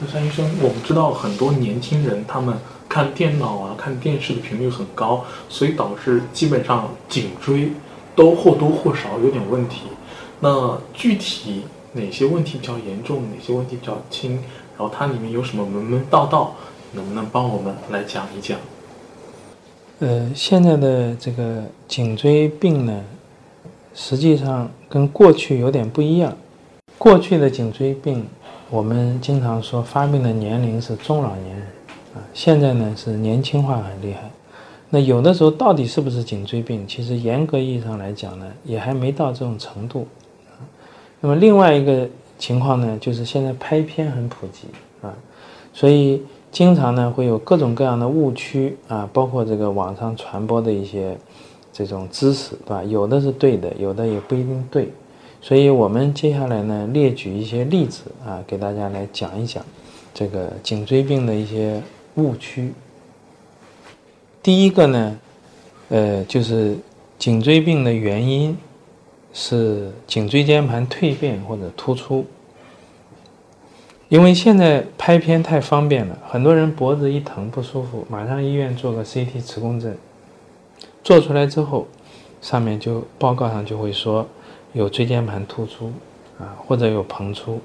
那山医生，我们知道很多年轻人他们看电脑啊、看电视的频率很高，所以导致基本上颈椎都或多或少有点问题。那具体哪些问题比较严重，哪些问题比较轻？然后它里面有什么门门道道，能不能帮我们来讲一讲？呃，现在的这个颈椎病呢，实际上跟过去有点不一样。过去的颈椎病，我们经常说发病的年龄是中老年人啊，现在呢是年轻化很厉害。那有的时候到底是不是颈椎病？其实严格意义上来讲呢，也还没到这种程度啊。那么另外一个情况呢，就是现在拍片很普及啊，所以经常呢会有各种各样的误区啊，包括这个网上传播的一些这种知识，对吧？有的是对的，有的也不一定对。所以我们接下来呢，列举一些例子啊，给大家来讲一讲这个颈椎病的一些误区。第一个呢，呃，就是颈椎病的原因是颈椎间盘蜕变或者突出。因为现在拍片太方便了，很多人脖子一疼不舒服，马上医院做个 CT 磁共振，做出来之后，上面就报告上就会说有椎间盘突出啊，或者有膨出。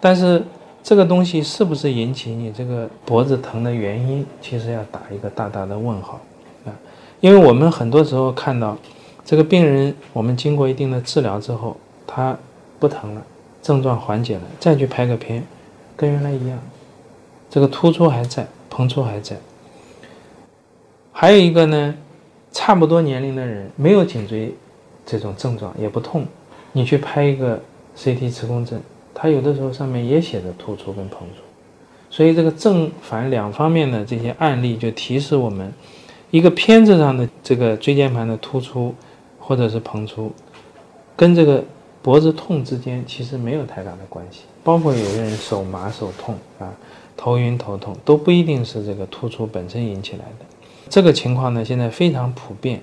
但是这个东西是不是引起你这个脖子疼的原因，其实要打一个大大的问号啊！因为我们很多时候看到这个病人，我们经过一定的治疗之后，他不疼了。症状缓解了，再去拍个片，跟原来一样，这个突出还在，膨出还在。还有一个呢，差不多年龄的人没有颈椎这种症状，也不痛，你去拍一个 CT 磁共振，它有的时候上面也写着突出跟膨出，所以这个正反两方面的这些案例就提示我们，一个片子上的这个椎间盘的突出或者是膨出，跟这个。脖子痛之间其实没有太大的关系，包括有的人手麻手痛啊，头晕头痛都不一定是这个突出本身引起来的。这个情况呢，现在非常普遍，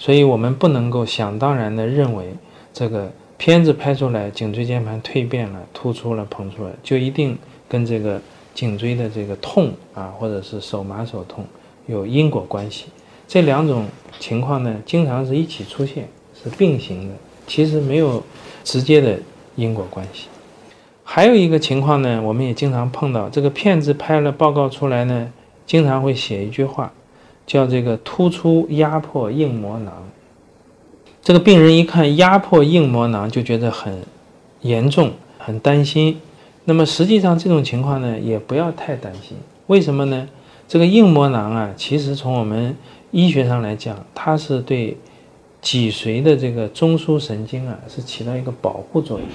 所以我们不能够想当然的认为这个片子拍出来颈椎间盘蜕变了、突出了、膨出了，就一定跟这个颈椎的这个痛啊，或者是手麻手痛有因果关系。这两种情况呢，经常是一起出现，是并行的，其实没有。直接的因果关系，还有一个情况呢，我们也经常碰到，这个片子拍了报告出来呢，经常会写一句话，叫这个突出压迫硬膜囊。这个病人一看压迫硬膜囊，就觉得很严重，很担心。那么实际上这种情况呢，也不要太担心。为什么呢？这个硬膜囊啊，其实从我们医学上来讲，它是对。脊髓的这个中枢神经啊，是起到一个保护作用，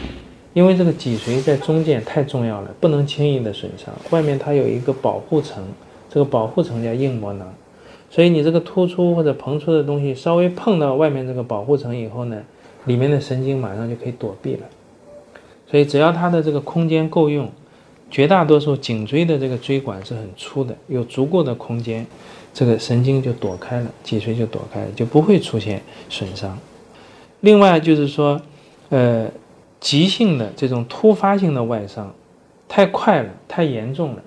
因为这个脊髓在中间太重要了，不能轻易的损伤。外面它有一个保护层，这个保护层叫硬膜囊，所以你这个突出或者膨出的东西稍微碰到外面这个保护层以后呢，里面的神经马上就可以躲避了。所以只要它的这个空间够用，绝大多数颈椎的这个椎管是很粗的，有足够的空间。这个神经就躲开了，脊髓就躲开了，就不会出现损伤。另外就是说，呃，急性的这种突发性的外伤，太快了，太严重了，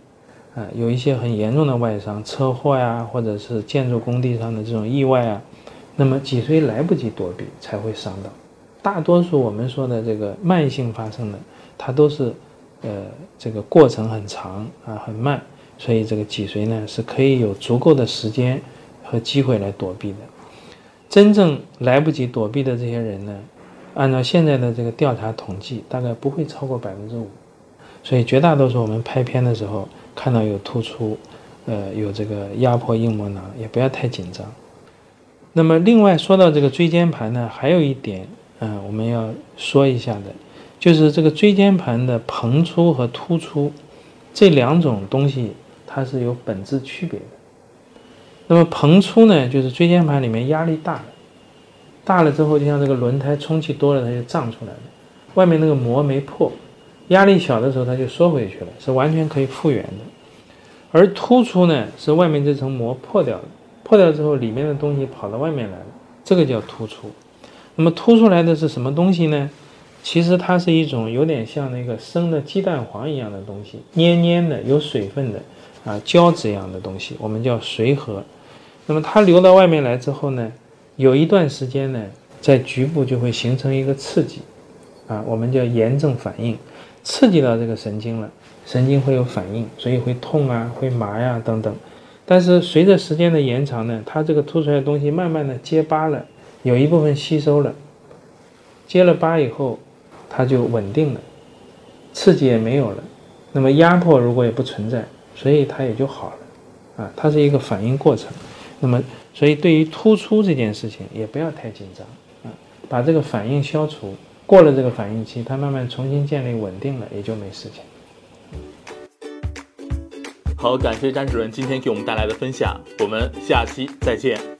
啊，有一些很严重的外伤，车祸呀，或者是建筑工地上的这种意外啊，那么脊髓来不及躲避才会伤到。大多数我们说的这个慢性发生的，它都是，呃，这个过程很长啊，很慢。所以这个脊髓呢是可以有足够的时间和机会来躲避的。真正来不及躲避的这些人呢，按照现在的这个调查统计，大概不会超过百分之五。所以绝大多数我们拍片的时候看到有突出，呃，有这个压迫硬膜囊，也不要太紧张。那么另外说到这个椎间盘呢，还有一点，嗯，我们要说一下的，就是这个椎间盘的膨出和突出这两种东西。它是有本质区别的。那么膨出呢，就是椎间盘里面压力大，大了之后，就像这个轮胎充气多了，它就胀出来了。外面那个膜没破，压力小的时候它就缩回去了，是完全可以复原的。而突出呢，是外面这层膜破掉了，破掉之后里面的东西跑到外面来了，这个叫突出。那么突出来的是什么东西呢？其实它是一种有点像那个生的鸡蛋黄一样的东西，黏黏的，有水分的，啊，胶质一样的东西，我们叫髓核。那么它流到外面来之后呢，有一段时间呢，在局部就会形成一个刺激，啊，我们叫炎症反应，刺激到这个神经了，神经会有反应，所以会痛啊，会麻呀等等。但是随着时间的延长呢，它这个凸出来的东西慢慢的结疤了，有一部分吸收了，结了疤以后。它就稳定了，刺激也没有了，那么压迫如果也不存在，所以它也就好了，啊，它是一个反应过程。那么，所以对于突出这件事情也不要太紧张，啊，把这个反应消除，过了这个反应期，它慢慢重新建立稳定了，也就没事情。好，感谢詹主任今天给我们带来的分享，我们下期再见。